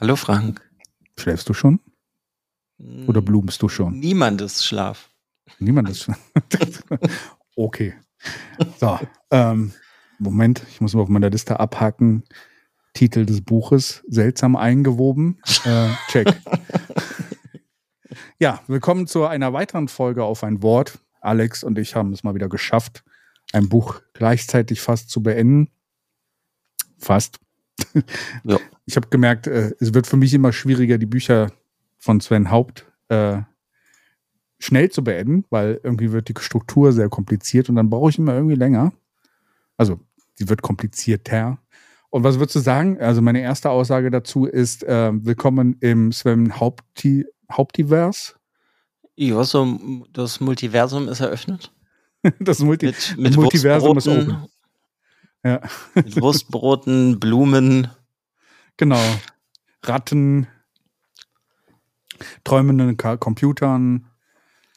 Hallo Frank. Schläfst du schon? Oder blumst du schon? Niemandes Schlaf. Niemandes Schlaf. okay. So, ähm, Moment, ich muss mal auf meiner Liste abhaken. Titel des Buches, seltsam eingewoben. Äh, check. ja, willkommen zu einer weiteren Folge auf ein Wort. Alex und ich haben es mal wieder geschafft, ein Buch gleichzeitig fast zu beenden. Fast. Ja. Ich habe gemerkt, äh, es wird für mich immer schwieriger, die Bücher von Sven Haupt äh, schnell zu beenden, weil irgendwie wird die Struktur sehr kompliziert und dann brauche ich immer irgendwie länger. Also, sie wird komplizierter. Und was würdest du sagen? Also, meine erste Aussage dazu ist: äh, Willkommen im Sven Haupti Hauptivers. Ja, so das Multiversum ist eröffnet. das Multi mit, mit Multiversum ist oben. Ja. Mit Wurstbroten, Blumen. Genau. Ratten, träumenden Computern,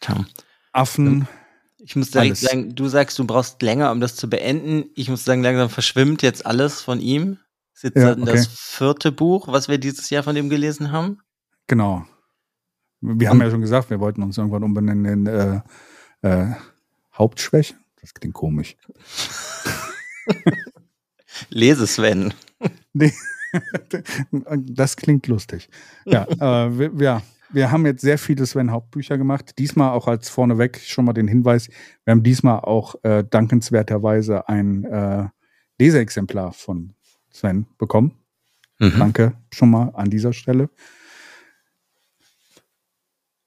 Tja. Affen. Ich muss direkt sagen, du sagst, du brauchst länger, um das zu beenden. Ich muss sagen, langsam verschwimmt jetzt alles von ihm. Das ist jetzt ja, okay. das vierte Buch, was wir dieses Jahr von dem gelesen haben. Genau. Wir haben ja schon gesagt, wir wollten uns irgendwann umbenennen in äh, äh, Hauptschwäche. Das klingt komisch. Lese Sven. Nee, das klingt lustig. Ja, äh, wir, ja, wir haben jetzt sehr viele Sven Hauptbücher gemacht. Diesmal auch als vorneweg schon mal den Hinweis, wir haben diesmal auch äh, dankenswerterweise ein äh, Leseexemplar von Sven bekommen. Mhm. Danke schon mal an dieser Stelle.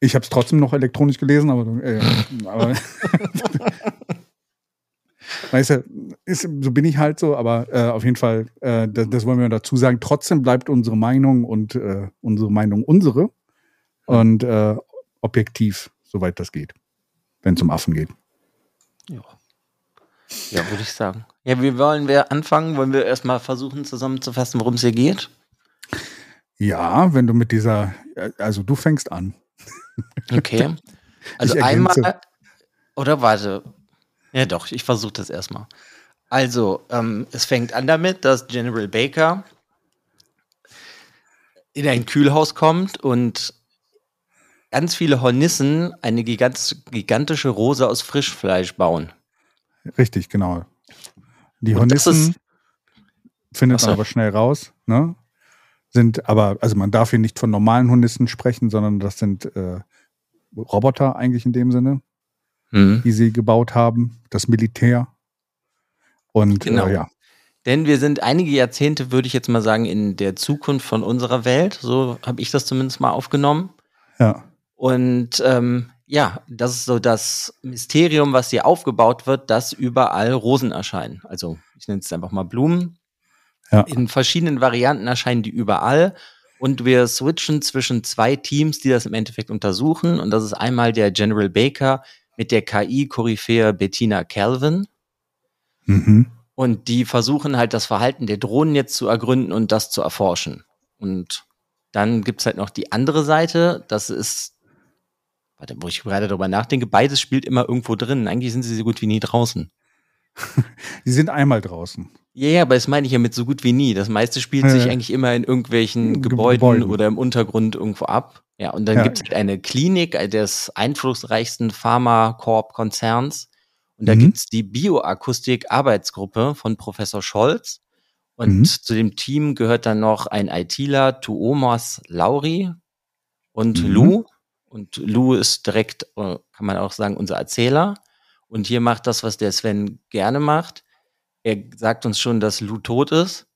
Ich habe es trotzdem noch elektronisch gelesen, aber, äh, aber weißt du, ist, so bin ich halt so, aber äh, auf jeden Fall, äh, das, das, wollen wir dazu sagen. Trotzdem bleibt unsere Meinung und äh, unsere Meinung unsere und äh, objektiv, soweit das geht, wenn es um Affen geht. Ja. Ja, würde ich sagen. Ja, wie wollen wir anfangen? Wollen wir erstmal versuchen zusammenzufassen, worum es hier geht? Ja, wenn du mit dieser, also du fängst an. Okay. Also einmal, oder warte. Ja, doch, ich versuche das erstmal. Also, ähm, es fängt an damit, dass General Baker in ein Kühlhaus kommt und ganz viele Hornissen eine gigantische Rose aus Frischfleisch bauen. Richtig, genau. Die Hornissen findet man aber schnell raus, ne? Sind aber, also man darf hier nicht von normalen Hornissen sprechen, sondern das sind äh, Roboter eigentlich in dem Sinne, mhm. die sie gebaut haben, das Militär. Und äh, genau. äh, ja. Denn wir sind einige Jahrzehnte, würde ich jetzt mal sagen, in der Zukunft von unserer Welt. So habe ich das zumindest mal aufgenommen. Ja. Und ähm, ja, das ist so das Mysterium, was hier aufgebaut wird, dass überall Rosen erscheinen. Also ich nenne es einfach mal Blumen. Ja. In verschiedenen Varianten erscheinen die überall. Und wir switchen zwischen zwei Teams, die das im Endeffekt untersuchen. Und das ist einmal der General Baker mit der KI-Koryphäe Bettina Calvin. Mhm. Und die versuchen halt das Verhalten der Drohnen jetzt zu ergründen und das zu erforschen. Und dann gibt's halt noch die andere Seite. Das ist Warte, wo ich gerade darüber nachdenke, beides spielt immer irgendwo drin. Eigentlich sind sie so gut wie nie draußen. sie sind einmal draußen. Ja, yeah, aber das meine ich ja mit so gut wie nie. Das meiste spielt äh, sich eigentlich immer in irgendwelchen Gebäuden, Gebäuden, oder im Untergrund irgendwo ab. Ja, und dann ja. gibt es halt eine Klinik des einflussreichsten Pharmacorp-Konzerns. Und da mhm. gibt es die Bioakustik-Arbeitsgruppe von Professor Scholz. Und mhm. zu dem Team gehört dann noch ein ITler, Tuomas Lauri und mhm. Lou. Und Lou ist direkt, äh, kann man auch sagen, unser Erzähler. Und hier macht das, was der Sven gerne macht. Er sagt uns schon, dass Lou tot ist.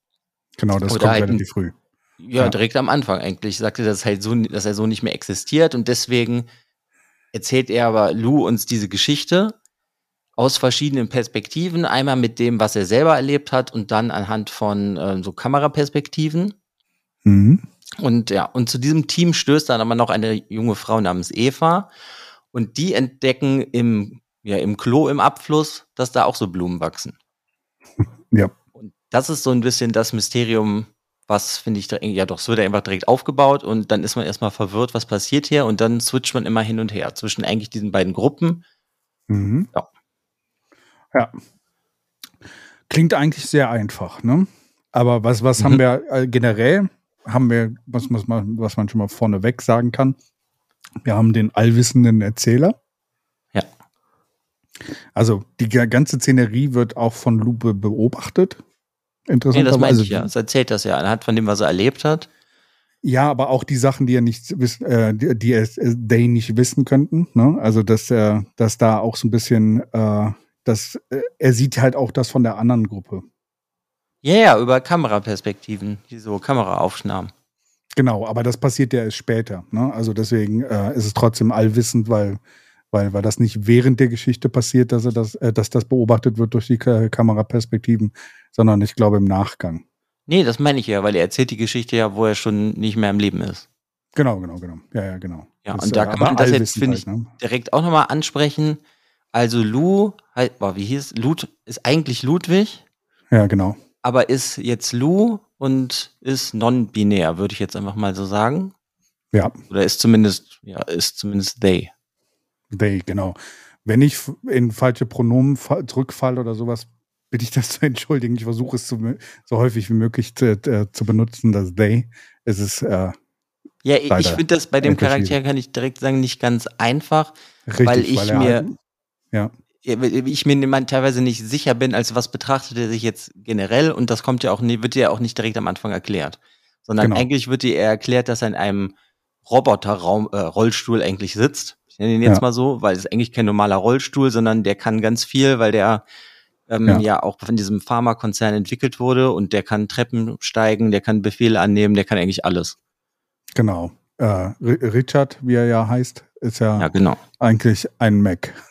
Genau, das Oder kommt halt relativ früh. Ja, ja, direkt am Anfang eigentlich. Sagte, dass, halt so, dass er so nicht mehr existiert. Und deswegen erzählt er aber Lou uns diese Geschichte aus verschiedenen Perspektiven. Einmal mit dem, was er selber erlebt hat und dann anhand von äh, so Kameraperspektiven. Mhm. Und ja, und zu diesem Team stößt dann aber noch eine junge Frau namens Eva. Und die entdecken im, ja, im Klo im Abfluss, dass da auch so Blumen wachsen. Ja. Und das ist so ein bisschen das Mysterium, was finde ich, ja doch, es wird einfach direkt aufgebaut und dann ist man erstmal verwirrt, was passiert hier und dann switcht man immer hin und her zwischen eigentlich diesen beiden Gruppen. Mhm. Ja. Ja. Klingt eigentlich sehr einfach, ne? Aber was, was mhm. haben wir äh, generell? haben wir, was, was, man, was man schon mal vorneweg sagen kann, wir haben den allwissenden Erzähler. Also die ganze Szenerie wird auch von Lupe beobachtet. Interessant. Nee, das meinte ich ja. Das erzählt das ja anhand von dem, was er erlebt hat. Ja, aber auch die Sachen, die er nicht wissen, äh, die, die er, they nicht wissen könnten. Ne? Also dass er, dass da auch so ein bisschen, äh, dass äh, er sieht halt auch das von der anderen Gruppe. Ja, yeah, über Kameraperspektiven, so Kameraaufnahmen. Genau, aber das passiert ja erst später. Ne? Also deswegen äh, ist es trotzdem allwissend, weil, weil, weil das nicht während der Geschichte passiert, dass er das, äh, dass das beobachtet wird durch die K Kameraperspektiven, sondern ich glaube im Nachgang. Nee, das meine ich ja, weil er erzählt die Geschichte ja, wo er schon nicht mehr im Leben ist. Genau, genau, genau. Ja, ja, genau. Ja, das, und da äh, kann man das jetzt, finde ich, halt, ne? direkt auch nochmal ansprechen. Also Lou, halt, boah, wie hieß Lud, ist eigentlich Ludwig. Ja, genau aber ist jetzt Lu und ist non-binär, würde ich jetzt einfach mal so sagen. Ja. Oder ist zumindest, ja, ist zumindest they. They, genau. Wenn ich in falsche Pronomen zurückfalle oder sowas, bitte ich das zu entschuldigen. Ich versuche es zu, so häufig wie möglich zu, äh, zu benutzen, das they. Es ist, äh, ja, ich finde das bei dem Charakter, kann ich direkt sagen, nicht ganz einfach, Richtig, weil ich weil mir, halt, ja ich mir teilweise nicht sicher bin, als was betrachtet er sich jetzt generell und das kommt ja auch wird ja auch nicht direkt am Anfang erklärt. Sondern genau. eigentlich wird dir erklärt, dass er in einem Roboterraum, äh, Rollstuhl eigentlich sitzt. Ich nenne ihn jetzt ja. mal so, weil es eigentlich kein normaler Rollstuhl, sondern der kann ganz viel, weil der ähm, ja. ja auch von diesem Pharmakonzern entwickelt wurde und der kann Treppen steigen, der kann Befehle annehmen, der kann eigentlich alles. Genau. äh, Richard, wie er ja heißt, ist ja, Ja, genau. eigentlich ein Mac.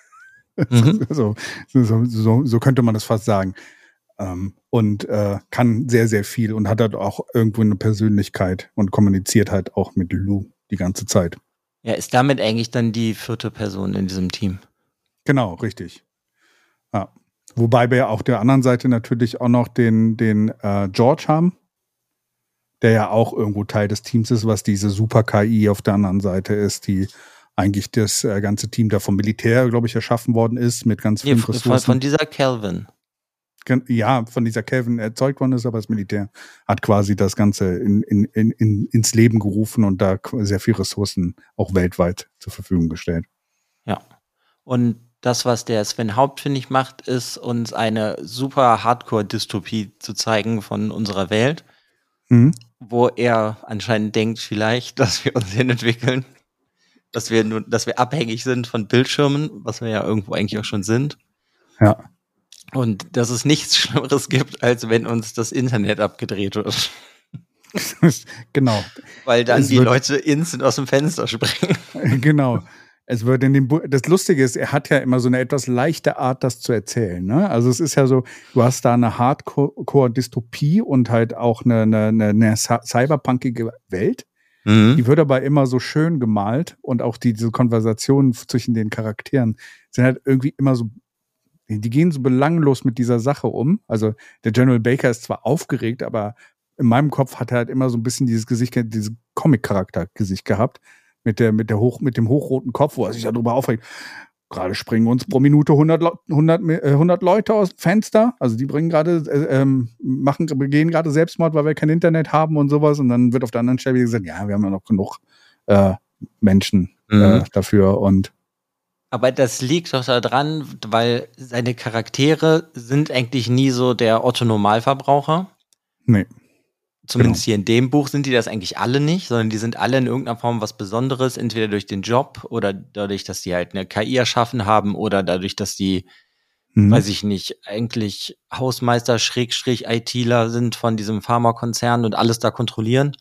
Mhm. so, so, so, so könnte man das fast sagen. Ähm, und äh, kann sehr, sehr viel und hat halt auch irgendwo eine Persönlichkeit und kommuniziert halt auch mit Lou die ganze Zeit. Ja, ist damit eigentlich dann die vierte Person in diesem Team. Genau, richtig. Ja. Wobei wir auf der anderen Seite natürlich auch noch den, den äh, George haben, der ja auch irgendwo Teil des Teams ist, was diese Super-KI auf der anderen Seite ist, die eigentlich das äh, ganze Team da vom Militär, glaube ich, erschaffen worden ist, mit ganz Nee, vielen von, Ressourcen. von dieser Calvin. Ja, von dieser Kelvin erzeugt worden ist, aber das Militär hat quasi das Ganze in, in, in, in, ins Leben gerufen und da sehr viel Ressourcen auch weltweit zur Verfügung gestellt. Ja. Und das, was der Sven Haupt, finde ich, macht, ist uns eine super Hardcore-Dystopie zu zeigen von unserer Welt, Mhm. wo er anscheinend denkt vielleicht, dass wir uns hin entwickeln, dass wir nur, dass wir abhängig sind von Bildschirmen, was wir ja irgendwo eigentlich auch schon sind. Ja. Und dass es nichts Schlimmeres gibt, als wenn uns das Internet abgedreht wird. genau. Weil dann Es die Leute instant aus dem Fenster springen. genau. Es wird in dem Bu das Lustige ist, er hat ja immer so eine etwas leichte Art, das zu erzählen. Ne? Also es ist ja so, du hast da eine Hardcore-Dystopie und halt auch eine, eine, eine, eine cy- cyberpunkige Welt. Mhm. Die wird aber immer so schön gemalt und auch die, diese Konversationen zwischen den Charakteren sind halt irgendwie immer so, die gehen so belanglos mit dieser Sache um. Also der General Baker ist zwar aufgeregt, aber in meinem Kopf hat er halt immer so ein bisschen dieses Gesicht, dieses Comic-Charakter-Gesicht gehabt. Mit der, mit der hoch, mit dem hochroten Kopf, wo er sich darüber aufregt. Gerade springen uns pro Minute 100, Leu- 100, Mi- äh, 100 Leute aus dem Fenster. Also die bringen gerade, äh, ähm, machen, begehen gerade Selbstmord, weil wir kein Internet haben und sowas. Und dann wird auf der anderen Stelle gesagt, ja, wir haben ja noch genug äh, Menschen äh, Mhm. dafür. Und Aber das liegt doch daran, weil seine Charaktere sind eigentlich nie so der Otto-Normalverbraucher. nee, Zumindest hier in dem Buch sind die das eigentlich alle nicht, sondern die sind alle in irgendeiner Form was Besonderes, entweder durch den Job oder dadurch, dass die halt eine KI erschaffen haben oder dadurch, dass die, Mhm. weiß ich nicht, eigentlich Hausmeister, Schrägstrich, ITler sind von diesem Pharmakonzern und alles da kontrollieren.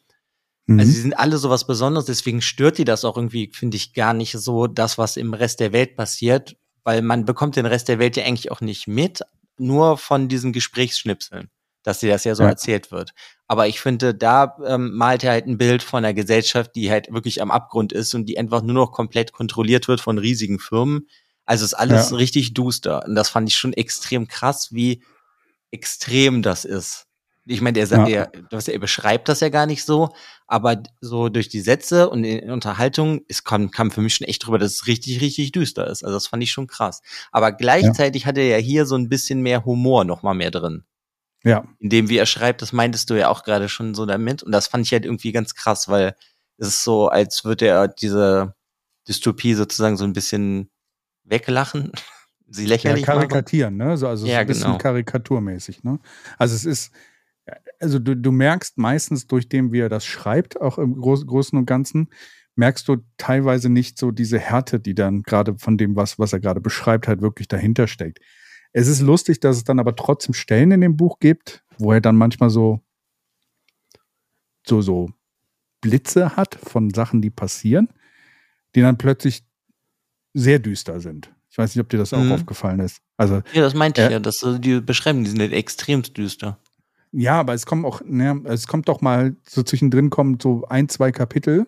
Mhm. Also sie sind alle sowas Besonderes, deswegen stört die das auch irgendwie, finde ich, gar nicht so, das, was im Rest der Welt passiert, weil man bekommt den Rest der Welt ja eigentlich auch nicht mit, nur von diesen Gesprächsschnipseln, dass dir das ja so Ja. erzählt wird. Aber ich finde, da ähm, malt er halt ein Bild von einer Gesellschaft, die halt wirklich am Abgrund ist und die einfach nur noch komplett kontrolliert wird von riesigen Firmen. Also ist alles Ja. richtig duster. Und das fand ich schon extrem krass, wie extrem das ist. Ich meine, er, sagt, Ja. er, er beschreibt das ja gar nicht so, aber so durch die Sätze und in Unterhaltung, es kam, kam für mich schon echt drüber, dass es richtig, richtig düster ist. Also das fand ich schon krass. Aber gleichzeitig hat er ja hier so ein bisschen mehr Humor noch mal mehr drin. ja, In dem, wie er schreibt, das meintest du ja auch gerade schon so damit. Und das fand ich halt irgendwie ganz krass, weil es ist so, als würde er diese Dystopie sozusagen so ein bisschen weglachen, sie ja lächerlich machen. karikatieren, ne? So, also Ja, so ein bisschen genau. karikaturmäßig, ne? Also es ist, also du, du merkst meistens durch dem, wie er das schreibt, auch im Groß, Großen und Ganzen, merkst du teilweise nicht so diese Härte, die dann gerade von dem, was, was er gerade beschreibt, halt wirklich dahinter steckt. Es ist lustig, dass es dann aber trotzdem Stellen in dem Buch gibt, wo er dann manchmal so, so, so Blitze hat von Sachen, die passieren, die dann plötzlich sehr düster sind. Ich weiß nicht, ob dir das auch Mhm. aufgefallen ist. Also, Ja, das meinte ich Ja. dass so die beschreiben, die sind halt extremst düster. Ja, aber es kommt auch, ne, es kommt doch mal so zwischendrin kommt so ein, zwei Kapitel,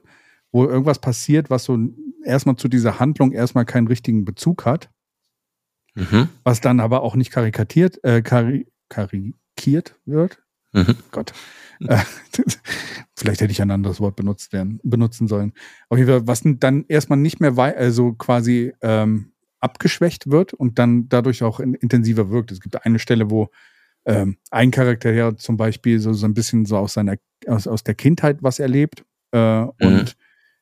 wo irgendwas passiert, was so erstmal zu dieser Handlung erstmal keinen richtigen Bezug hat, Mhm. was dann aber auch nicht karikatiert, äh, kari karikiert wird. Mhm. Gott. Äh, Vielleicht hätte ich ein anderes Wort benutzt werden, benutzen sollen. Auf jeden Fall, was dann erstmal nicht mehr also quasi ähm, abgeschwächt wird und dann dadurch auch in, intensiver wirkt. Es gibt eine Stelle, wo ähm, ein Charakter ja zum Beispiel so, so ein bisschen so aus seiner, aus, aus der Kindheit was erlebt äh, und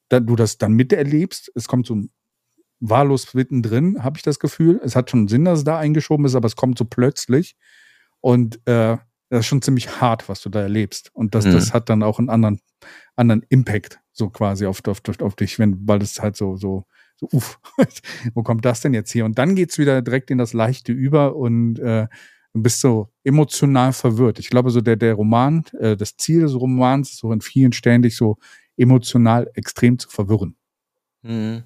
dann, du das dann miterlebst. Es kommt so wahllos mittendrin, habe ich das Gefühl. Es hat schon Sinn, dass es da eingeschoben ist, aber es kommt so plötzlich. Und äh, das ist schon ziemlich hart, was du da erlebst. Und das, Mhm. das hat dann auch einen anderen, anderen Impact, so quasi auf, auf, auf dich, wenn, weil es halt so, so, so, uff, wo kommt das denn jetzt hier? Und dann geht's wieder direkt in das Leichte über und äh, du bist so emotional verwirrt. Ich glaube, so der, der Roman, äh, das Ziel des Romans ist so in vielen Stellen dich so emotional extrem zu verwirren. Mhm.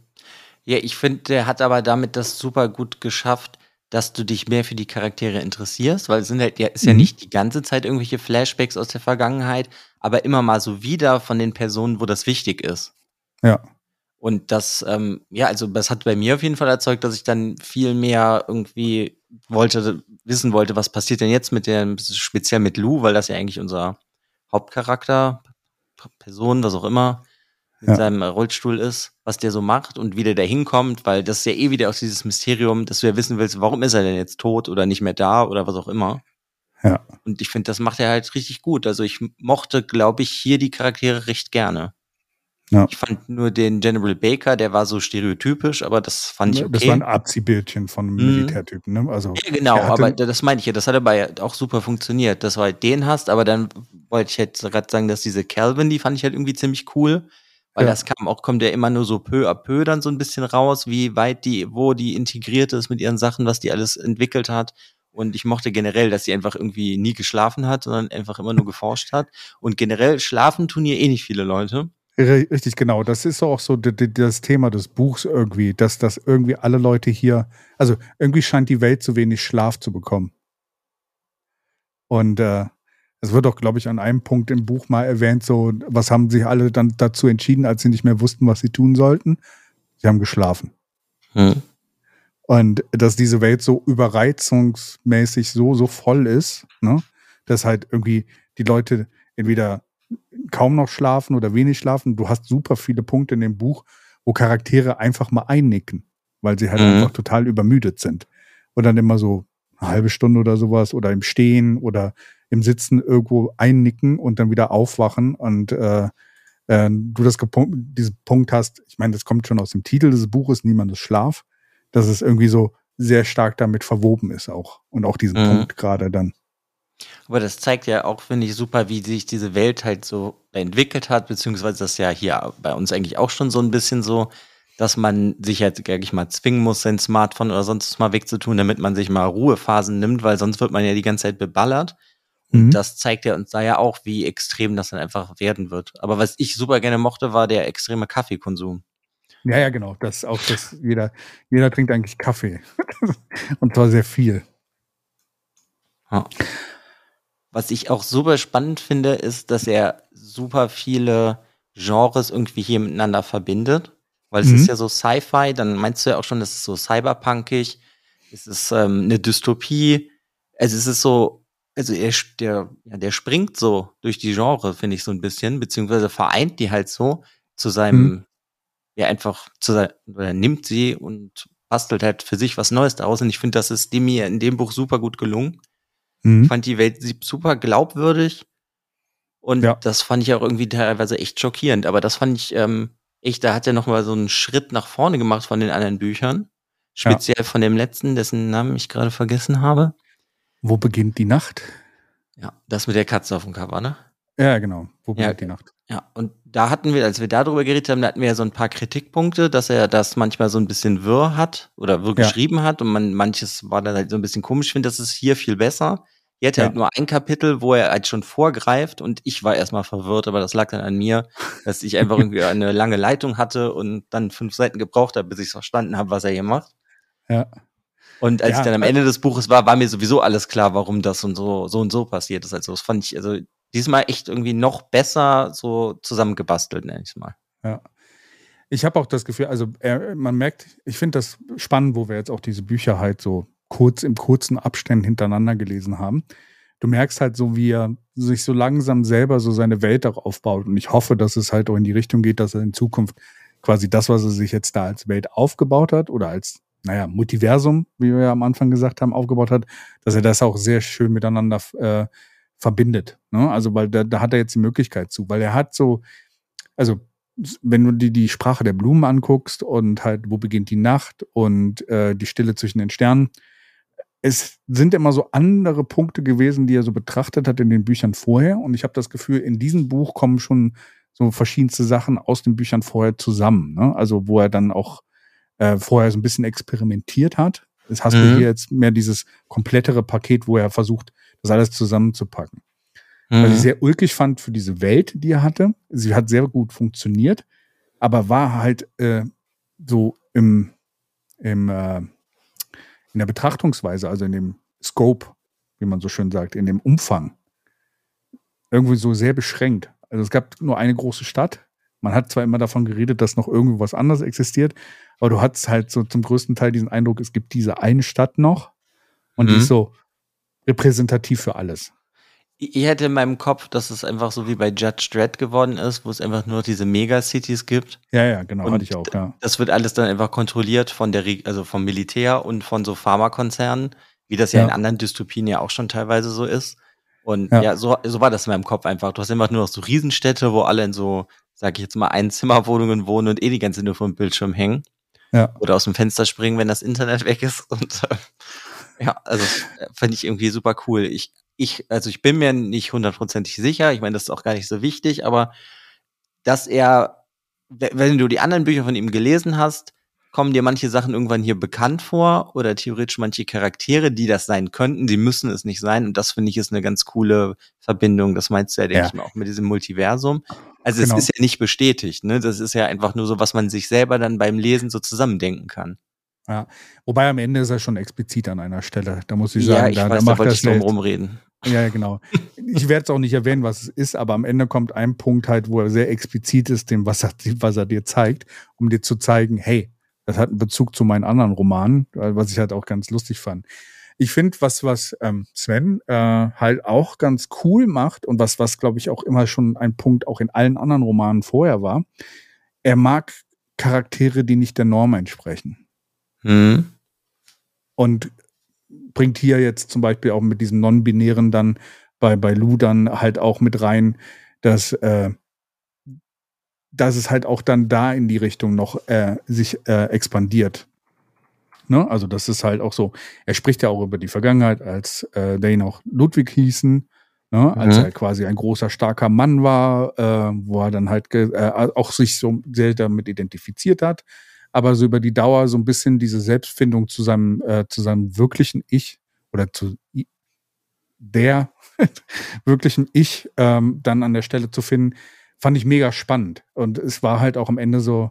Ja, ich finde, der hat aber damit das super gut geschafft, dass du dich mehr für die Charaktere interessierst, weil es sind halt, ja, ist ja Mhm. nicht die ganze Zeit irgendwelche Flashbacks aus der Vergangenheit, aber immer mal so wieder von den Personen, wo das wichtig ist. Ja. Und das, ähm, ja, also das hat bei mir auf jeden Fall erzeugt, dass ich dann viel mehr irgendwie wollte, wissen wollte, was passiert denn jetzt mit der, speziell mit Lou, weil das ja eigentlich unser Hauptcharakter, Person, was auch immer, in Ja. seinem Rollstuhl ist, was der so macht und wie der da hinkommt, weil das ist ja eh wieder aus dieses Mysterium, dass du ja wissen willst, warum ist er denn jetzt tot oder nicht mehr da oder was auch immer. Ja. Und ich finde, das macht er halt richtig gut. Also ich mochte, glaube ich, hier die Charaktere recht gerne. Ja. Ich fand nur den General Baker, der war so stereotypisch, aber das fand ich okay. Das war ein Abziehbildchen von einem Mhm. Militärtypen, ne? Also, ja, genau, er aber da- das meine ich ja, das hat aber ja auch super funktioniert, dass du halt den hast, aber dann wollte ich halt gerade sagen, dass diese Calvin, die fand ich halt irgendwie ziemlich cool, weil Ja. das kam auch, kommt ja immer nur so peu à peu dann so ein bisschen raus, wie weit die, wo die integriert ist mit ihren Sachen, was die alles entwickelt hat. Und ich mochte generell, dass sie einfach irgendwie nie geschlafen hat, sondern einfach immer nur geforscht hat. Und generell schlafen tun hier eh nicht viele Leute. Ri- Richtig, genau. Das ist auch so das Thema des Buchs irgendwie, dass das irgendwie alle Leute hier, also irgendwie scheint die Welt zu wenig Schlaf zu bekommen. Und äh, es wird auch, glaube ich, an einem Punkt im Buch mal erwähnt, so, was haben sich alle dann dazu entschieden, als sie nicht mehr wussten, was sie tun sollten? Sie haben geschlafen. Hm. Und dass diese Welt so überreizungsmäßig so, so voll ist, ne, dass halt irgendwie die Leute entweder kaum noch schlafen oder wenig schlafen. Du hast super viele Punkte in dem Buch, wo Charaktere einfach mal einnicken, weil sie halt Mhm. einfach total übermüdet sind. Und dann immer so eine halbe Stunde oder sowas oder im Stehen oder im Sitzen irgendwo einnicken und dann wieder aufwachen und äh, äh, du das diesen Punkt hast, ich meine, das kommt schon aus dem Titel des Buches, Niemandes Schlaf, dass es irgendwie so sehr stark damit verwoben ist auch. Und auch diesen Mhm. Punkt gerade dann. Aber das zeigt ja auch, finde ich, super, wie sich diese Welt halt so entwickelt hat, beziehungsweise das ja hier bei uns eigentlich auch schon so ein bisschen so, dass man sich halt, sag ich mal, zwingen muss, sein Smartphone oder sonst was mal wegzutun, damit man sich mal Ruhephasen nimmt, weil sonst wird man ja die ganze Zeit beballert. Und Mhm. das zeigt ja uns da ja auch, wie extrem das dann einfach werden wird. Aber was ich super gerne mochte, war der extreme Kaffeekonsum. Ja, ja, genau. Das auch das, jeder, jeder trinkt eigentlich Kaffee. Und zwar sehr viel. Ja. Was ich auch super spannend finde, ist, dass er super viele Genres irgendwie hier miteinander verbindet. Weil es Mhm. ist ja so Sci-Fi, dann meinst du ja auch schon, das ist so cyberpunkig, es ist ähm, eine Dystopie. Also es ist so, also er, der, ja, der springt so durch die Genre, finde ich so ein bisschen, beziehungsweise vereint die halt so zu seinem, Mhm. ja einfach zu sein, oder nimmt sie und bastelt halt für sich was Neues daraus. Und ich finde, das ist dem hier in dem Buch super gut gelungen. Ich Mhm. fand die Welt super glaubwürdig. Und Ja. das fand ich auch irgendwie teilweise echt schockierend. Aber das fand ich ähm, echt, da hat er noch mal so einen Schritt nach vorne gemacht von den anderen Büchern. Ja. Speziell von dem letzten, dessen Namen ich gerade vergessen habe. Wo beginnt die Nacht? Ja, das mit der Katze auf dem Cover, ne? Ja, genau. Wo Ja, beginnt die Nacht? Ja, und da hatten wir, als wir darüber geredet haben, da hatten wir ja so ein paar Kritikpunkte, dass er das manchmal so ein bisschen wirr hat oder wirr Ja. geschrieben hat und man manches war dann halt so ein bisschen komisch. Ich finde, das ist hier viel besser. Hier hat er Ja. halt nur ein Kapitel, wo er halt schon vorgreift und ich war erstmal verwirrt, aber das lag dann an mir, dass ich einfach irgendwie eine lange Leitung hatte und dann fünf Seiten gebraucht habe, bis ich verstanden habe, was er hier macht. Ja. Und als Ja, ich dann am Ende des Buches war, war mir sowieso alles klar, warum das und so, so und so passiert ist. Also das fand ich, also diesmal echt irgendwie noch besser so zusammengebastelt, nenn ich mal. Ja. Ich habe auch das Gefühl, also er, man merkt, ich finde das spannend, wo wir jetzt auch diese Bücher halt so kurz im kurzen Abständen hintereinander gelesen haben. Du merkst halt so, wie er sich so langsam selber so seine Welt auch aufbaut. Und ich hoffe, dass es halt auch in die Richtung geht, dass er in Zukunft quasi das, was er sich jetzt da als Welt aufgebaut hat oder als, naja, Multiversum, wie wir ja am Anfang gesagt haben, aufgebaut hat, dass er das auch sehr schön miteinander äh, verbindet. Ne? Also, weil da, da hat er jetzt die Möglichkeit zu, weil er hat so, also wenn du dir die Sprache der Blumen anguckst und halt, wo beginnt die Nacht und äh, die Stille zwischen den Sternen, es sind immer so andere Punkte gewesen, die er so betrachtet hat in den Büchern vorher. Und ich habe das Gefühl, in diesem Buch kommen schon so verschiedenste Sachen aus den Büchern vorher zusammen. Ne? Also wo er dann auch äh, vorher so ein bisschen experimentiert hat. Das hast Mhm. du hier jetzt mehr dieses komplettere Paket, wo er versucht, das alles zusammenzupacken. mhm. was ich sehr ulkig fand für diese Welt, die er hatte. Sie hat sehr gut funktioniert, aber war halt äh, so im, im äh, in der Betrachtungsweise, also in dem Scope, wie man so schön sagt, in dem Umfang, irgendwie so sehr beschränkt. Also es gab nur eine große Stadt. Man hat zwar immer davon geredet, dass noch irgendwo was anderes existiert, aber du hattest halt so zum größten Teil diesen Eindruck, es gibt diese eine Stadt noch und mhm. die ist so repräsentativ für alles. Ich hätte in meinem Kopf, dass es einfach so wie bei Judge Dredd geworden ist, wo es einfach nur diese Megacities gibt. Ja, ja, genau, und hatte ich auch, ja. Das wird alles dann einfach kontrolliert von der, also vom Militär und von so Pharmakonzernen, wie das ja, ja in anderen Dystopien ja auch schon teilweise so ist. Und ja, ja so, so war das in meinem Kopf einfach. Du hast einfach nur noch so Riesenstädte, wo alle in so, sag ich jetzt mal, Einzimmerwohnungen wohnen und eh die ganze nur vom Bildschirm hängen. Ja. Oder aus dem Fenster springen, wenn das Internet weg ist. Und äh, ja, also äh, fand ich irgendwie super cool. Ich ich, also ich bin mir nicht hundertprozentig sicher, ich meine, das ist auch gar nicht so wichtig, aber dass er, wenn du die anderen Bücher von ihm gelesen hast, kommen dir manche Sachen irgendwann hier bekannt vor oder theoretisch manche Charaktere, die das sein könnten, die müssen es nicht sein. Und das finde ich ist eine ganz coole Verbindung. Das meinst du ja, denke ja. ich mal, auch mit diesem Multiversum. Also genau. es ist ja nicht bestätigt, ne? Das ist ja einfach nur so, was man sich selber dann beim Lesen so zusammendenken kann. Ja, wobei am Ende ist er schon explizit an einer Stelle. Da muss ich sagen, ja, ich da, weiß, da macht da das drum rumreden. Ja, genau. Ich werde es auch nicht erwähnen, was es ist, aber am Ende kommt ein Punkt halt, wo er sehr explizit ist, dem, was er, was er dir zeigt, um dir zu zeigen, hey, das hat einen Bezug zu meinen anderen Romanen, was ich halt auch ganz lustig fand. Ich finde, was, was ähm, Sven äh, halt auch ganz cool macht und was, was glaube ich auch immer schon ein Punkt auch in allen anderen Romanen vorher war, er mag Charaktere, die nicht der Norm entsprechen. Hm. Und bringt hier jetzt zum Beispiel auch mit diesem Non-Binären dann bei, bei Lou dann halt auch mit rein, dass, äh, dass es halt auch dann da in die Richtung noch äh, sich äh, expandiert. Ne? Also das ist halt auch so, er spricht ja auch über die Vergangenheit, als äh, der noch Ludwig hießen, ne? als mhm. er quasi ein großer, starker Mann war, äh, wo er dann halt äh, auch sich so sehr damit identifiziert hat aber so über die Dauer so ein bisschen diese Selbstfindung zu seinem, äh, zu seinem wirklichen Ich oder zu der wirklichen Ich ähm, dann an der Stelle zu finden, fand ich mega spannend. Und es war halt auch am Ende so,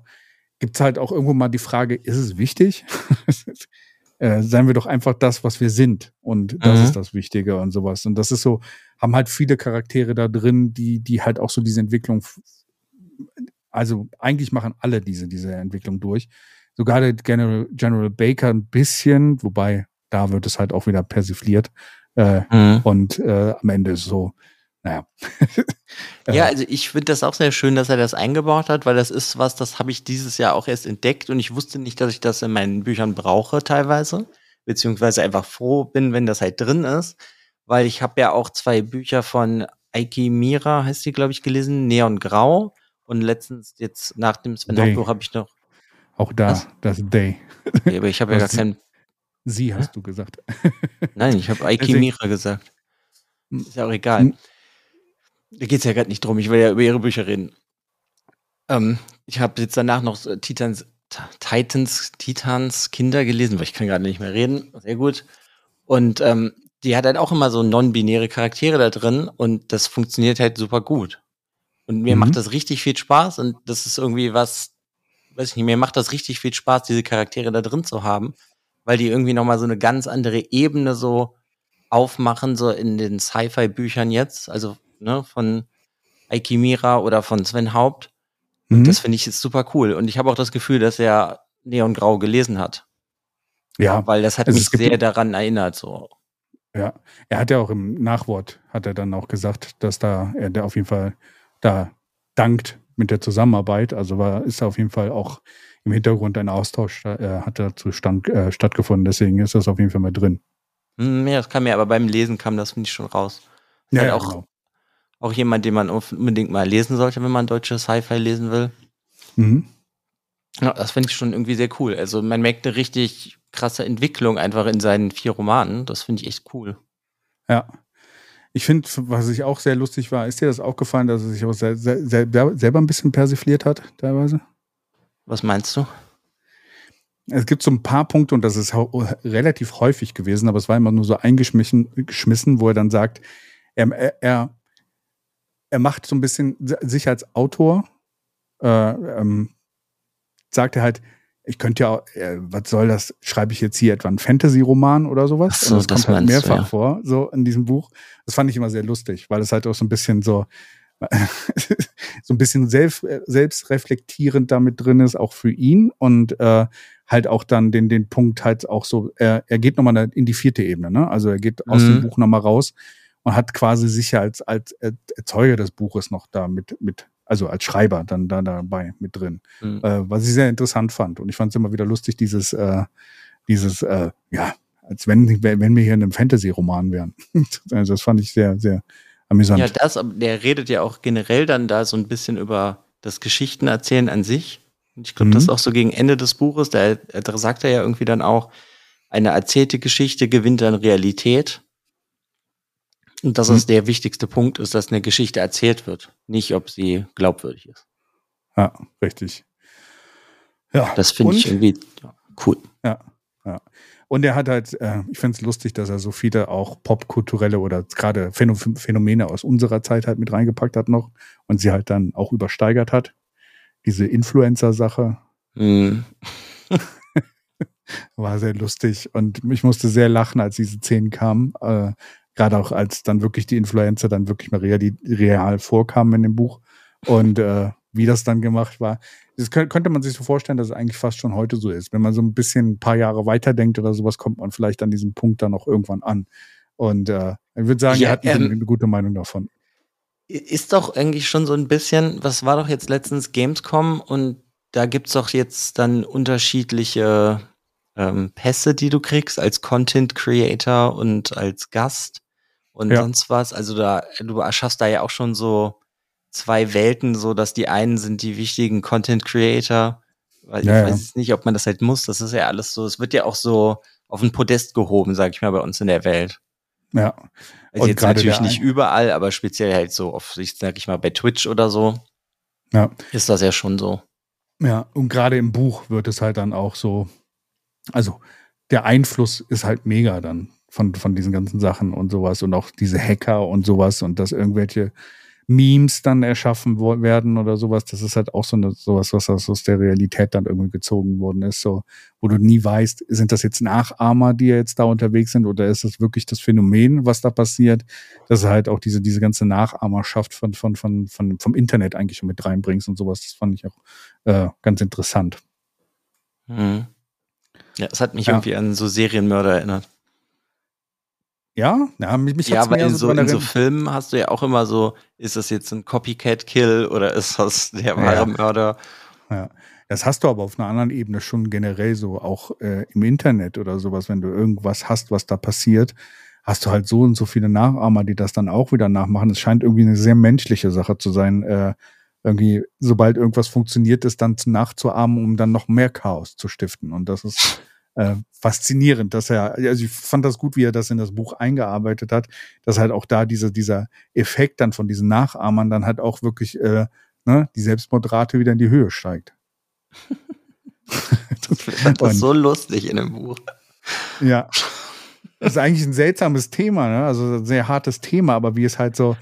gibt's halt auch irgendwo mal die Frage, ist es wichtig? äh, seien wir doch einfach das, was wir sind. Und das mhm. ist das Wichtige und sowas. Und das ist so, haben halt viele Charaktere da drin, die, die halt auch so diese Entwicklung also eigentlich machen alle diese, diese Entwicklung durch. Sogar der General, General Baker ein bisschen, wobei da wird es halt auch wieder persifliert. Äh, mhm. Und äh, am Ende ist es so, naja. ja, also ich finde das auch sehr schön, dass er das eingebaut hat, weil das ist was, das habe ich dieses Jahr auch erst entdeckt und ich wusste nicht, dass ich das in meinen Büchern brauche teilweise, beziehungsweise einfach froh bin, wenn das halt drin ist, weil ich habe ja auch zwei Bücher von Aiki Mira, heißt die, glaube ich, gelesen, Neon Grau und letztens, jetzt nach dem Sven Hauptbuch, habe ich noch. Auch da, was? das Day. Ja, aber ich habe ja gar kein. Sie hast du gesagt. Nein, ich habe Aikimira gesagt. Hm. Ist ja auch egal. Da geht es ja gerade nicht drum. Ich will ja über ihre Bücher reden. Ähm, ich habe jetzt danach noch Titans, Titans, Titans Kinder gelesen, weil ich kann gerade nicht mehr reden. Sehr gut. Und ähm, die hat halt auch immer so non-binäre Charaktere da drin und das funktioniert halt super gut. Und mir mhm. macht das richtig viel Spaß und das ist irgendwie was, weiß ich nicht, mir macht das richtig viel Spaß, diese Charaktere da drin zu haben, weil die irgendwie nochmal so eine ganz andere Ebene so aufmachen, so in den Sci-Fi-Büchern jetzt, also ne, von Aikimira oder von Sven Haupt. Mhm. Das finde ich jetzt super cool. Und ich habe auch das Gefühl, dass er Neon Grau gelesen hat. Ja. Weil das hat also mich sehr daran erinnert, so. Ja, er hat ja auch im Nachwort, hat er dann auch gesagt, dass da er der auf jeden Fall da dankt mit der Zusammenarbeit. Also war, ist auf jeden Fall auch im Hintergrund ein Austausch, äh, hat dazu stand, äh, stattgefunden. Deswegen ist das auf jeden Fall mal drin. Hm, ja, das kam mir, aber beim Lesen kam das, finde ich, schon raus. Ja, ja, auch, genau. Auch jemand, den man unbedingt mal lesen sollte, wenn man deutsche Sci-Fi lesen will. Mhm. Ja, das finde ich schon irgendwie sehr cool. Also man merkt eine richtig krasse Entwicklung einfach in seinen vier Romanen. Das finde ich echt cool. Ja. Ich finde, was ich auch sehr lustig war, ist dir das aufgefallen, dass er sich auch sehr, sehr, sehr, selber ein bisschen persifliert hat, teilweise? Was meinst du? Es gibt so ein paar Punkte, und das ist relativ häufig gewesen, aber es war immer nur so eingeschmissen, wo er dann sagt, er, er er macht so ein bisschen sich als Autor, äh, ähm, sagt er halt, ich könnte ja, äh, was soll das, schreibe ich jetzt hier etwa einen Fantasy-Roman oder sowas? So, und das, das kommt halt meinst du, mehrfach ja. vor, so in diesem Buch. Das fand ich immer sehr lustig, weil es halt auch so ein bisschen so, so ein bisschen selbst, selbstreflektierend damit drin ist, auch für ihn und äh, halt auch dann den, den Punkt halt auch so, er, er geht nochmal in die vierte Ebene, ne? Also er geht aus Mhm. dem Buch nochmal raus und hat quasi sich ja als, als Erzeuger des Buches noch da mit, mit, also als Schreiber dann da dabei mit drin. Mhm. Äh, was ich sehr interessant fand. Und ich fand es immer wieder lustig, dieses, äh, dieses, äh, ja, als wenn, wenn wir hier in einem Fantasy-Roman wären. also das fand ich sehr, sehr amüsant. Ja, das, aber der redet ja auch generell dann da so ein bisschen über das Geschichtenerzählen an sich. Und ich glaube, Mhm. das ist auch so gegen Ende des Buches, da, da sagt er ja irgendwie dann auch, eine erzählte Geschichte gewinnt dann Realität. Und dass Mhm. es der wichtigste Punkt ist, dass eine Geschichte erzählt wird, nicht ob sie glaubwürdig ist. Ja, richtig. Ja, Das finde ich irgendwie cool. Ja, ja. Und er hat halt, äh, ich finde es lustig, dass er so viele auch popkulturelle oder gerade Phäno- Phänomene aus unserer Zeit halt mit reingepackt hat noch und sie halt dann auch übersteigert hat. Diese Influencer-Sache Mhm. war sehr lustig und ich musste sehr lachen, als diese Szenen kamen. Äh, gerade auch als dann wirklich die Influencer dann wirklich mal real, real vorkamen in dem Buch und äh, wie das dann gemacht war. Das kö- könnte man sich so vorstellen, dass es eigentlich fast schon heute so ist. Wenn man so ein bisschen ein paar Jahre weiterdenkt oder sowas, kommt man vielleicht an diesem Punkt dann auch irgendwann an. Und äh, ich würde sagen, Ja, er hat eine, ähm, eine gute Meinung davon. Ist doch eigentlich schon so ein bisschen, was war doch jetzt letztens Gamescom und da gibt's doch jetzt dann unterschiedliche ähm, Pässe, die du kriegst als Content Creator und als Gast und Ja. sonst was. Also da, du erschaffst da ja auch schon so zwei Welten, so dass die einen sind die wichtigen Content Creator, weil Ja, ich weiß jetzt nicht, ob man das halt muss. Das ist ja alles so, es wird ja auch so auf ein Podest gehoben, sag ich mal, bei uns in der Welt. Ja. Also Und jetzt natürlich nicht überall, aber speziell halt so auf sich, sag ich mal, bei Twitch oder so, Ja. ist das ja schon so. Ja, und gerade im Buch wird es halt dann auch so, also der Einfluss ist halt mega dann von, von diesen ganzen Sachen und sowas und auch diese Hacker und sowas und dass irgendwelche Memes dann erschaffen werden oder sowas, das ist halt auch so eine, sowas, was aus der Realität dann irgendwie gezogen worden ist, so, wo du nie weißt, sind das jetzt Nachahmer, die jetzt da unterwegs sind oder ist das wirklich das Phänomen, was da passiert, dass du halt auch diese, diese ganze Nachahmerschaft von, von, von, von, vom Internet eigentlich mit reinbringst und sowas, das fand ich auch äh, ganz interessant. Mhm. Ja, es hat mich Ja. irgendwie an so Serienmörder erinnert. Ja, ja mich, mich ja, mehr in so, in so. Filmen hast du ja auch immer so, ist das jetzt ein Copycat-Kill oder ist das der wahre Ja. Mörder? Ja. Das hast du aber auf einer anderen Ebene schon generell so, auch äh, im Internet oder sowas, wenn du irgendwas hast, was da passiert, hast du halt so und so viele Nachahmer, die das dann auch wieder nachmachen. Es scheint irgendwie eine sehr menschliche Sache zu sein, äh, irgendwie, sobald irgendwas funktioniert, ist dann nachzuahmen, um dann noch mehr Chaos zu stiften. Und das ist äh, faszinierend, dass er, also ich fand das gut, wie er das in das Buch eingearbeitet hat, dass halt auch da diese, dieser Effekt dann von diesen Nachahmern dann halt auch wirklich äh, ne, die Selbstmordrate wieder in die Höhe steigt. Fand das Und- so lustig in dem Buch. Ja. Das ist eigentlich ein seltsames Thema, ne? Also ein sehr hartes Thema, aber wie es halt so,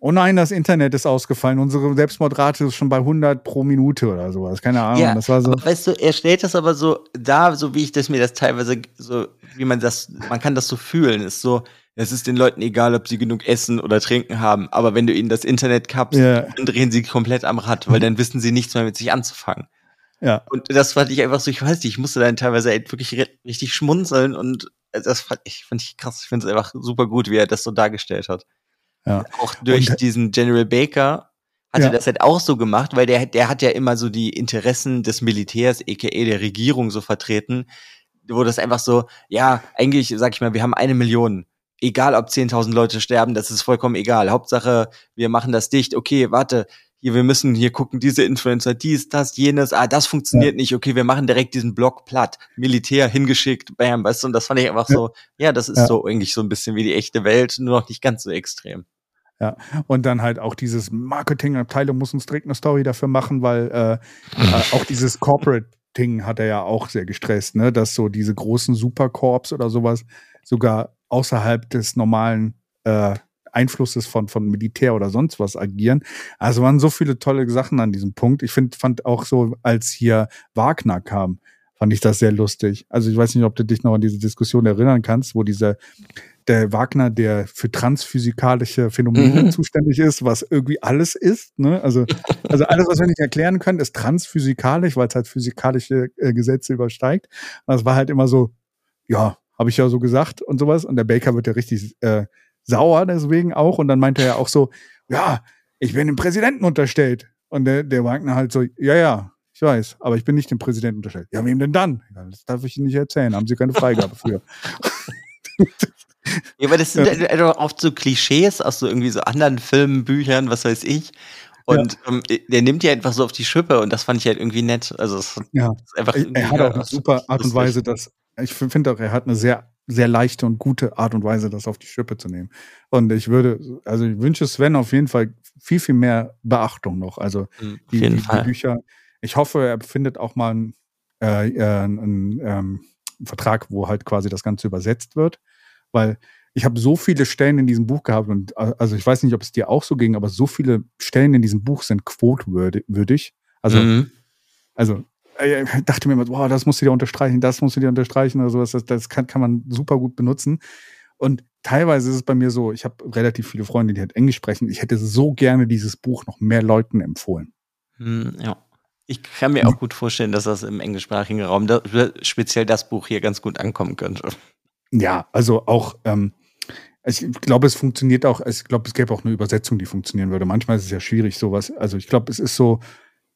oh nein, das Internet ist ausgefallen, unsere Selbstmordrate ist schon bei 100 pro Minute oder sowas. Keine Ahnung, Ja, das war so. Weißt du, er stellt das aber so da, so wie ich das mir das teilweise so, wie man das, man kann das so fühlen, ist so, es ist den Leuten egal, ob sie genug Essen oder Trinken haben, aber wenn du ihnen das Internet kappst, Ja. dann drehen sie komplett am Rad, weil dann wissen sie nichts mehr mit sich anzufangen. Ja, Und das fand ich einfach so, ich weiß nicht, ich musste dann teilweise wirklich ri- richtig schmunzeln und das fand ich, fand ich krass. Ich finde es einfach super gut, wie er das so dargestellt hat. Ja. Auch durch Und- diesen General Baker hat Ja. er das halt auch so gemacht, weil der, der hat ja immer so die Interessen des Militärs, aka der Regierung so vertreten, wo das einfach so, ja, eigentlich, sag ich mal, wir haben eine Million. Egal, ob 10.000 Leute sterben, das ist vollkommen egal. Hauptsache, wir machen das dicht. Okay, warte, hier, wir müssen hier gucken, diese Influencer, dies, das, jenes, ah, das funktioniert nicht. Okay, wir machen direkt diesen Block platt. Militär hingeschickt, bam, weißt du, und das fand ich einfach Ja. so, ja, das ist Ja. so eigentlich so ein bisschen wie die echte Welt, nur noch nicht ganz so extrem. Und dann halt auch dieses Marketingabteilung muss uns direkt eine Story dafür machen, weil äh, äh, auch dieses Corporate-Ding hat er ja auch sehr gestresst, ne? Dass so diese großen Supercorps oder sowas sogar außerhalb des normalen äh, Einflusses von, von Militär oder sonst was agieren. Also waren so viele tolle Sachen an diesem Punkt. Ich finde, fand auch so, als hier Wagner kam, fand ich das sehr lustig. Also ich weiß nicht, ob du dich noch an diese Diskussion erinnern kannst, wo dieser der Wagner, der für transphysikalische Phänomene mhm. zuständig ist, was irgendwie alles ist. Ne? Also, also alles, was wir nicht erklären können, ist transphysikalisch, weil es halt physikalische äh, Gesetze übersteigt. Und das war halt immer so, ja, habe ich ja so gesagt und sowas. Und der Baker wird ja richtig äh, sauer deswegen auch. Und dann meinte er auch so, ja, ich bin dem Präsidenten unterstellt. Und der, der Wagner halt so, ja, ja, ich weiß, aber ich bin nicht dem Präsidenten unterstellt. Ja, wem denn dann? Das darf ich Ihnen nicht erzählen. Haben Sie keine Freigabe für. Ja, aber das sind ja. Halt oft so Klischees aus so irgendwie so anderen Filmen, Büchern, was weiß ich. Und ja. ähm, der nimmt ja einfach so auf die Schippe und das fand ich halt irgendwie nett. Also es ja. ist einfach er hat auch eine super Art und Weise, dass ich finde auch, er hat eine sehr sehr leichte und gute Art und Weise, das auf die Schippe zu nehmen. Und ich würde, also ich wünsche Sven auf jeden Fall viel, viel mehr Beachtung noch. Also mhm, die, die, die, Bücher. Ich hoffe, er findet auch mal einen, äh, äh, einen, ähm, einen Vertrag, wo halt quasi das Ganze übersetzt wird weil ich habe so viele Stellen in diesem Buch gehabt und also ich weiß nicht, ob es dir auch so ging, aber so viele Stellen in diesem Buch sind quotewürdig. Also, mhm. also äh, ich dachte mir immer, wow, das musst du dir unterstreichen, das musst du dir unterstreichen oder sowas. Das, das kann, kann man super gut benutzen. Und teilweise ist es bei mir so, ich habe relativ viele Freunde, die halt Englisch sprechen. Ich hätte so gerne dieses Buch noch mehr Leuten empfohlen. Hm, ja. Ich kann mir auch gut vorstellen, dass das im englischsprachigen Raum, da, speziell das Buch hier ganz gut ankommen könnte. Ja, also auch, ähm, ich glaube, es funktioniert auch, ich glaube, es gäbe auch eine Übersetzung, die funktionieren würde. Manchmal ist es ja schwierig, sowas. Also ich glaube, es ist so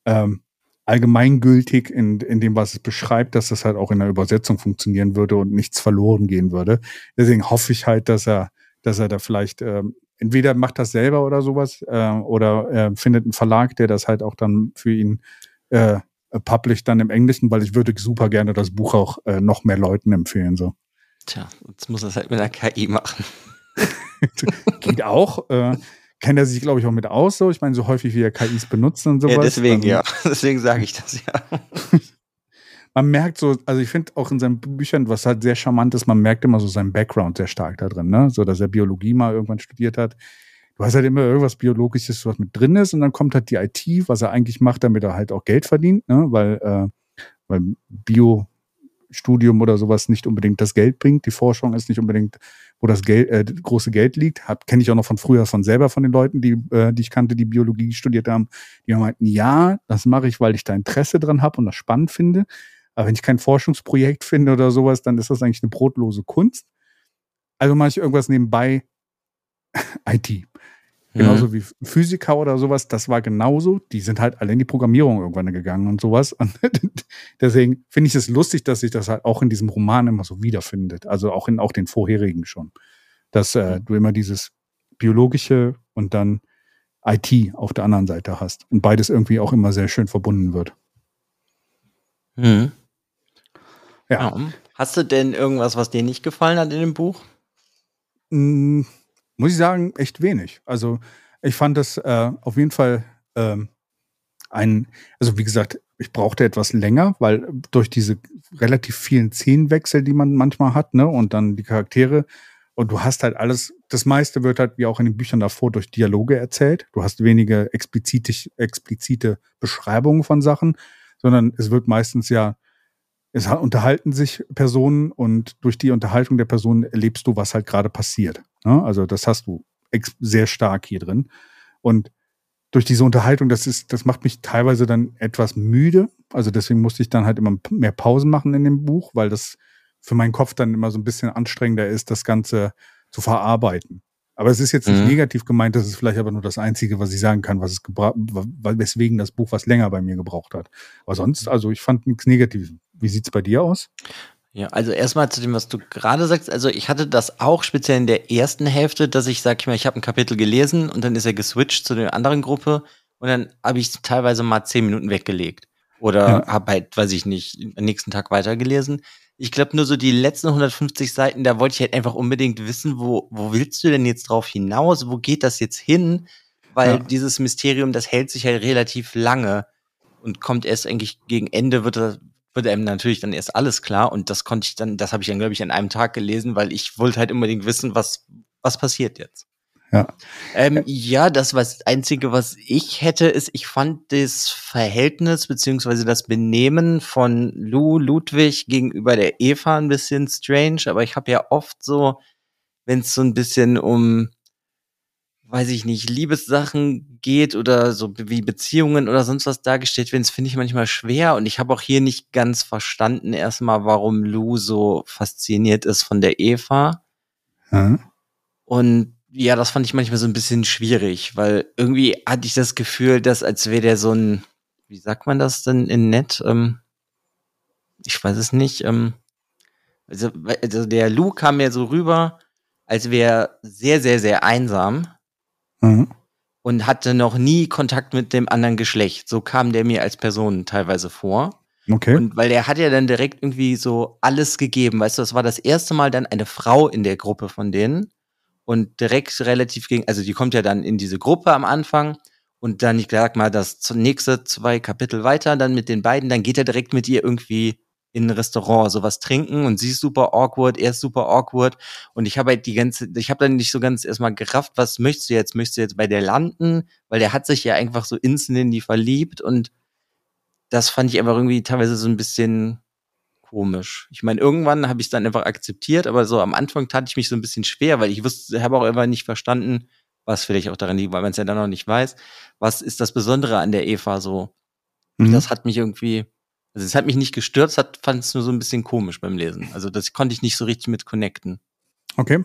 ähm, allgemeingültig in, in dem, was es beschreibt, dass das halt auch in der Übersetzung funktionieren würde und nichts verloren gehen würde. Deswegen hoffe ich halt, dass er, dass er da vielleicht ähm, entweder macht das selber oder sowas äh, oder äh, findet einen Verlag, der das halt auch dann für ihn äh, published dann im Englischen, weil ich würde super gerne das Buch auch äh, noch mehr Leuten empfehlen. So. Tja, jetzt muss er es halt mit der KI machen. Geht auch. Äh, kennt er sich, glaube ich, auch mit aus. So. Ich meine, so häufig wie er KIs benutzt und sowas. Ja, deswegen, ja. Deswegen sage ich das ja. man merkt so, also ich finde auch in seinen Büchern, was halt sehr charmant ist, man merkt immer so seinen Background sehr stark da drin, ne? So, dass er Biologie mal irgendwann studiert hat. Du hast halt immer irgendwas Biologisches, was mit drin ist, und dann kommt halt die IT, was er eigentlich macht, damit er halt auch Geld verdient, ne? Weil, äh, weil Bio Studium oder sowas nicht unbedingt das Geld bringt. Die Forschung ist nicht unbedingt, wo das Geld, äh, große Geld liegt. Kenne ich auch noch von früher von selber von den Leuten, die, äh, die ich kannte, die Biologie studiert haben. Die meinten, ja, das mache ich, weil ich da Interesse dran habe und das spannend finde. Aber wenn ich kein Forschungsprojekt finde oder sowas, dann ist das eigentlich eine brotlose Kunst. Also mache ich irgendwas nebenbei IT. Genauso mhm. wie Physiker oder sowas, das war genauso. Die sind halt alle in die Programmierung irgendwann gegangen und sowas. Und deswegen finde ich es lustig, dass sich das halt auch in diesem Roman immer so wiederfindet. Also auch in auch den vorherigen schon. Dass äh, du immer dieses biologische und dann IT auf der anderen Seite hast. Und beides irgendwie auch immer sehr schön verbunden wird. Mhm. Ja. Hast du denn irgendwas, was dir nicht gefallen hat in dem Buch? Mhm muss ich sagen, echt wenig. Also ich fand das äh, auf jeden Fall ähm, ein, also wie gesagt, ich brauchte etwas länger, weil durch diese relativ vielen Szenenwechsel, die man manchmal hat, ne, und dann die Charaktere, und du hast halt alles, das meiste wird halt wie auch in den Büchern davor durch Dialoge erzählt. Du hast wenige explizite, explizite Beschreibungen von Sachen, sondern es wird meistens ja es unterhalten sich Personen und durch die Unterhaltung der Personen erlebst du, was halt gerade passiert. Ne? Also das hast du sehr stark hier drin. Und durch diese Unterhaltung, das ist, das macht mich teilweise dann etwas müde. Also deswegen musste ich dann halt immer mehr Pausen machen in dem Buch, weil das für meinen Kopf dann immer so ein bisschen anstrengender ist, das Ganze zu verarbeiten. Aber es ist jetzt nicht mhm. negativ gemeint, das ist vielleicht aber nur das Einzige, was ich sagen kann, was es gebraucht, weswegen das Buch was länger bei mir gebraucht hat. Aber sonst, also ich fand nichts Negatives. Wie sieht's bei dir aus? Ja, also erstmal zu dem, was du gerade sagst. Also ich hatte das auch speziell in der ersten Hälfte, dass ich, sag ich mal, ich habe ein Kapitel gelesen und dann ist er geswitcht zu der anderen Gruppe und dann habe ich teilweise mal zehn Minuten weggelegt. Oder ja. habe halt, weiß ich nicht, am nächsten Tag weitergelesen. Ich glaube nur so die letzten 150 Seiten, da wollte ich halt einfach unbedingt wissen, wo, wo willst du denn jetzt drauf hinaus? Wo geht das jetzt hin? Weil ja. dieses Mysterium, das hält sich halt relativ lange und kommt erst eigentlich gegen Ende, wird, wird einem natürlich dann erst alles klar. Und das konnte ich dann, das habe ich dann, glaube ich, an einem Tag gelesen, weil ich wollte halt unbedingt wissen, was, was passiert jetzt. Ja. Ähm, ja, das was Einzige, was ich hätte, ist, ich fand das Verhältnis beziehungsweise das Benehmen von Lou Ludwig gegenüber der Eva ein bisschen strange, aber ich habe ja oft so, wenn es so ein bisschen um, weiß ich nicht, Liebessachen geht oder so wie Beziehungen oder sonst was dargestellt werden, das finde ich manchmal schwer und ich habe auch hier nicht ganz verstanden erstmal, warum Lou so fasziniert ist von der Eva. Hm? Und ja, das fand ich manchmal so ein bisschen schwierig, weil irgendwie hatte ich das Gefühl, dass als wäre der so ein, wie sagt man das denn in nett? Ähm, ich weiß es nicht. Ähm, also, also der Lou kam mir so rüber, als wäre sehr, sehr, sehr einsam Mhm. und hatte noch nie Kontakt mit dem anderen Geschlecht. So kam der mir als Person teilweise vor. Okay. Und weil der hat ja dann direkt irgendwie so alles gegeben, weißt du, das war das erste Mal dann eine Frau in der Gruppe von denen und direkt relativ gegen, also die kommt ja dann in diese Gruppe am Anfang und dann, ich sag mal, das nächste zwei Kapitel weiter, dann mit den beiden, dann geht er direkt mit ihr irgendwie in ein Restaurant sowas trinken und sie ist super awkward, er ist super awkward und ich habe halt die ganze, ich habe dann nicht so ganz erstmal gerafft, was möchtest du jetzt? Möchtest du jetzt bei der landen? Weil der hat sich ja einfach so instant in die verliebt und das fand ich einfach irgendwie teilweise so ein bisschen komisch. Ich meine, irgendwann habe ich es dann einfach akzeptiert, aber so am Anfang tat ich mich so ein bisschen schwer, weil ich wusste, habe auch einfach nicht verstanden, was vielleicht auch daran liegt, weil man es ja dann noch nicht weiß. Was ist das Besondere an der Eva so? Mhm. Das hat mich irgendwie, also es hat mich nicht gestört, es hat, fand es nur so ein bisschen komisch beim Lesen. Also das konnte ich nicht so richtig mit connecten. Okay.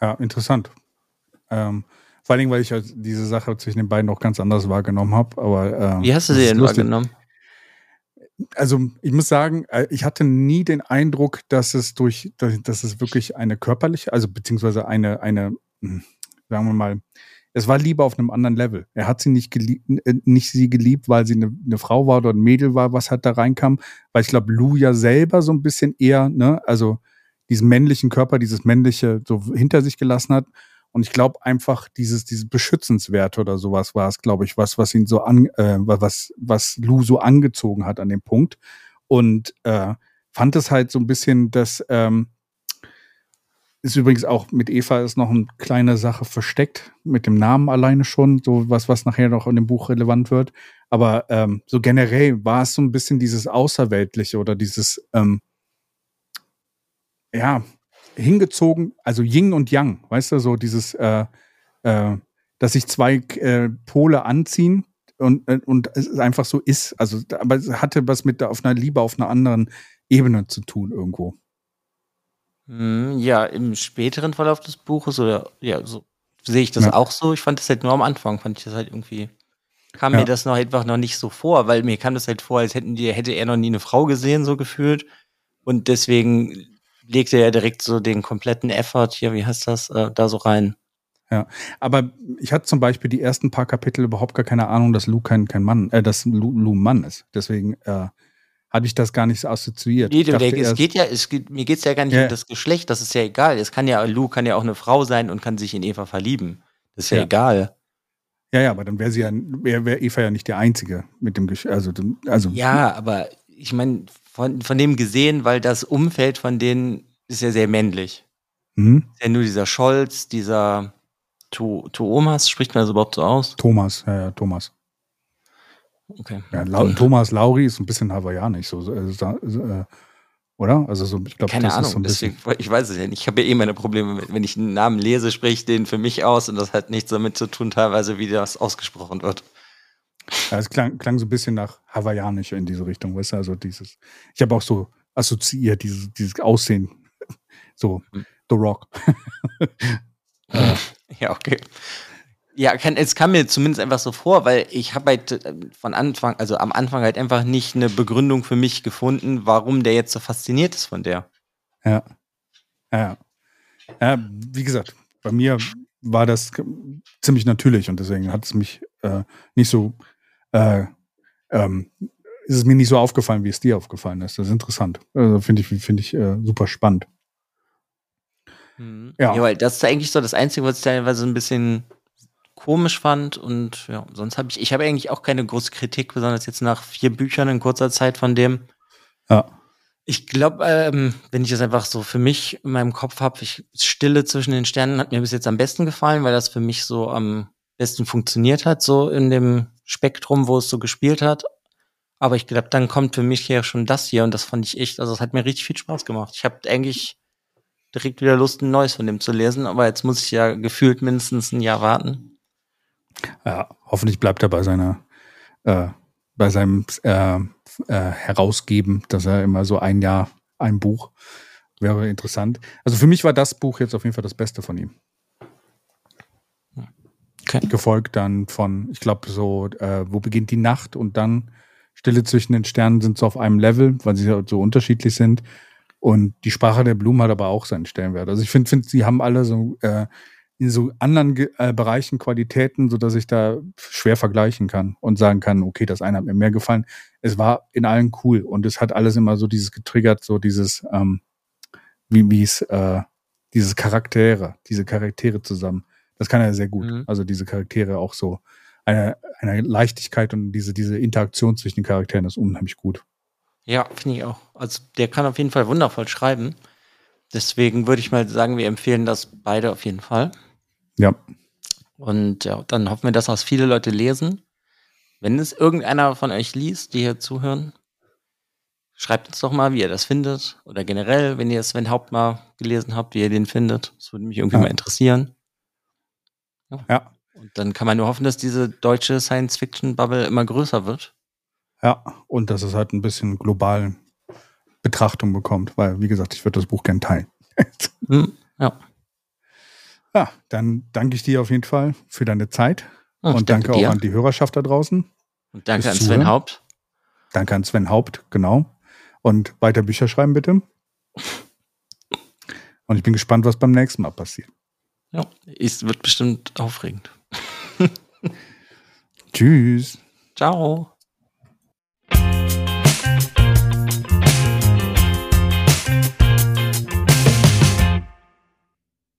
Ja, interessant. Ähm, vor allen Dingen, weil ich halt diese Sache zwischen den beiden auch ganz anders wahrgenommen habe. Aber ähm, Wie hast du sie denn lustig. wahrgenommen? Also ich muss sagen, äh, ich hatte nie den Eindruck, dass es durch, dass dass es wirklich eine körperliche, also beziehungsweise eine, eine, hm, sagen wir mal, es war Liebe auf einem anderen Level. Er hat sie nicht geliebt, äh, nicht sie geliebt, weil sie eine, eine Frau war oder ein Mädel war, was halt da reinkam. Weil ich glaube, Lou ja selber so ein bisschen eher, ne, also diesen männlichen Körper, dieses männliche so hinter sich gelassen hat. Und ich glaube einfach, dieses, dieses Beschützenswert oder sowas war es, glaube ich, was, was ihn so an, äh, was, was Lou so angezogen hat an dem Punkt. Und äh, fand es halt so ein bisschen, dass ähm, ist übrigens auch mit Eva ist noch eine kleine Sache versteckt, mit dem Namen alleine schon, so was, was nachher noch in dem Buch relevant wird. Aber ähm, so generell war es so ein bisschen dieses Außerweltliche oder dieses, ähm, ja, hingezogen, also Yin und Yang, weißt du, so dieses, äh, äh, dass sich zwei äh, Pole anziehen und, äh, und es einfach so ist. Also, aber es hatte was mit auf einer Liebe auf einer anderen Ebene zu tun irgendwo. Hm, Ja, im späteren Verlauf des Buches oder ja, so sehe ich das Ja. auch so. Ich fand das halt nur am Anfang, fand ich das halt irgendwie, kam Ja. mir das noch einfach noch nicht so vor, weil mir kam das halt vor, als hätten die, hätte er noch nie eine Frau gesehen, so gefühlt. Und deswegen legte er direkt so den kompletten Effort hier, wie heißt das, äh, da so rein. Aber ich hatte zum Beispiel die ersten paar Kapitel überhaupt gar keine Ahnung, dass Lou kein, kein Mann, äh, dass Lou, Lou ein Mann ist. Deswegen äh, hatte ich das gar nicht so assoziiert. Nee, du, der, es geht ja, es geht, mir geht's ja gar nicht Ja. um das Geschlecht, das ist ja egal. Es kann ja, Lou kann ja auch eine Frau sein und kann sich in Eva verlieben. Das ist ja, Ja. egal. ja, ja, aber dann wäre sie ja, wäre wär Eva ja nicht der Einzige mit dem Gesch also, also Ja, aber ich meine, von, von dem gesehen, weil das Umfeld von denen ist ja sehr männlich. hm? Ist ja nur dieser Scholz, dieser Tuomas, spricht man das überhaupt so aus? Thomas, ja, ja, Thomas. Okay. Ja, Lau Thomas Lauri ist ein bisschen hawaiianisch, so, äh, äh, oder? Also so, ich glaube, Keine das ist so Ahnung, ein bisschen. deswegen, ich weiß es ja nicht. Ich habe ja eh meine Probleme mit, wenn ich einen Namen lese, spreche ich den für mich aus und das hat nichts damit zu tun, teilweise, wie das ausgesprochen wird. Ja, es klang, klang so ein bisschen nach hawaiianisch in diese Richtung, weißt du? Also dieses, ich habe auch so assoziiert, dieses, dieses Aussehen. So, Hm. The Rock. Ja, okay. Ja, kann, es kam mir zumindest einfach so vor, weil ich habe halt äh, von Anfang, also am Anfang halt einfach nicht eine Begründung für mich gefunden, warum der jetzt so fasziniert ist von der. Ja. Ja. Ja, wie gesagt, bei mir war das ziemlich natürlich und deswegen hat es mich äh, nicht so, äh, ähm, ist es mir nicht so aufgefallen, wie es dir aufgefallen ist. Das ist interessant. Also finde ich, finde ich äh, super spannend. Ja. ja, weil das ist eigentlich so das Einzige, was ich teilweise ein bisschen komisch fand und ja, sonst habe ich, ich habe eigentlich auch keine große Kritik, besonders jetzt nach vier Büchern in kurzer Zeit von dem. Ja. Ich glaube, ähm, wenn ich das einfach so für mich in meinem Kopf habe, Stille zwischen den Sternen hat mir bis jetzt am besten gefallen, weil das für mich so am besten funktioniert hat, so in dem Spektrum, wo es so gespielt hat. Aber ich glaube, dann kommt für mich ja schon das hier und das fand ich echt, also es hat mir richtig viel Spaß gemacht. Ich habe eigentlich direkt wieder Lust, ein neues von dem zu lesen, aber jetzt muss ich ja gefühlt mindestens ein Jahr warten. Ja, hoffentlich bleibt er bei seiner, äh, bei seinem äh, äh, Herausgeben, dass er immer so ein Jahr ein Buch wäre interessant. Also für mich war das Buch jetzt auf jeden Fall das Beste von ihm. Okay. Gefolgt dann von, ich glaube, so, äh, wo beginnt die Nacht und dann Stille zwischen den Sternen sind so auf einem Level, weil sie so unterschiedlich sind. Und die Sprache der Blumen hat aber auch seinen Stellenwert. Also ich finde, find, sie haben alle so äh, in so anderen äh, Bereichen Qualitäten, so dass ich da schwer vergleichen kann und sagen kann, okay, das eine hat mir mehr gefallen. Es war in allen cool und es hat alles immer so dieses getriggert, so dieses, ähm, wie wie es, äh, dieses Charaktere, diese Charaktere zusammen. Das kann er sehr gut. Mhm. Also diese Charaktere auch so eine, eine Leichtigkeit und diese, diese Interaktion zwischen den Charakteren ist unheimlich gut. Ja, finde ich auch. Also der kann auf jeden Fall wundervoll schreiben. Deswegen würde ich mal sagen, wir empfehlen das beide auf jeden Fall. Ja. Und ja, dann hoffen wir, dass das viele Leute lesen. Wenn es irgendeiner von euch liest, die hier zuhören, schreibt uns doch mal, wie ihr das findet. Oder generell, wenn ihr Sven Haupt mal gelesen habt, wie ihr den findet. Das würde mich irgendwie ja. mal interessieren. Ja. ja. Und dann kann man nur hoffen, dass diese deutsche Science-Fiction-Bubble immer größer wird. Ja, und dass es halt ein bisschen globalen Betrachtung bekommt, weil, wie gesagt, ich würde das Buch gern teilen. Hm, ja. Ja, dann danke ich dir auf jeden Fall für deine Zeit. Ach, und danke, danke auch an die Hörerschaft da draußen. Und danke an Sven Haupt. Danke an Sven Haupt, genau. Und weiter Bücher schreiben, bitte. Und ich bin gespannt, was beim nächsten Mal passiert. Ja, es wird bestimmt aufregend. Tschüss. Ciao.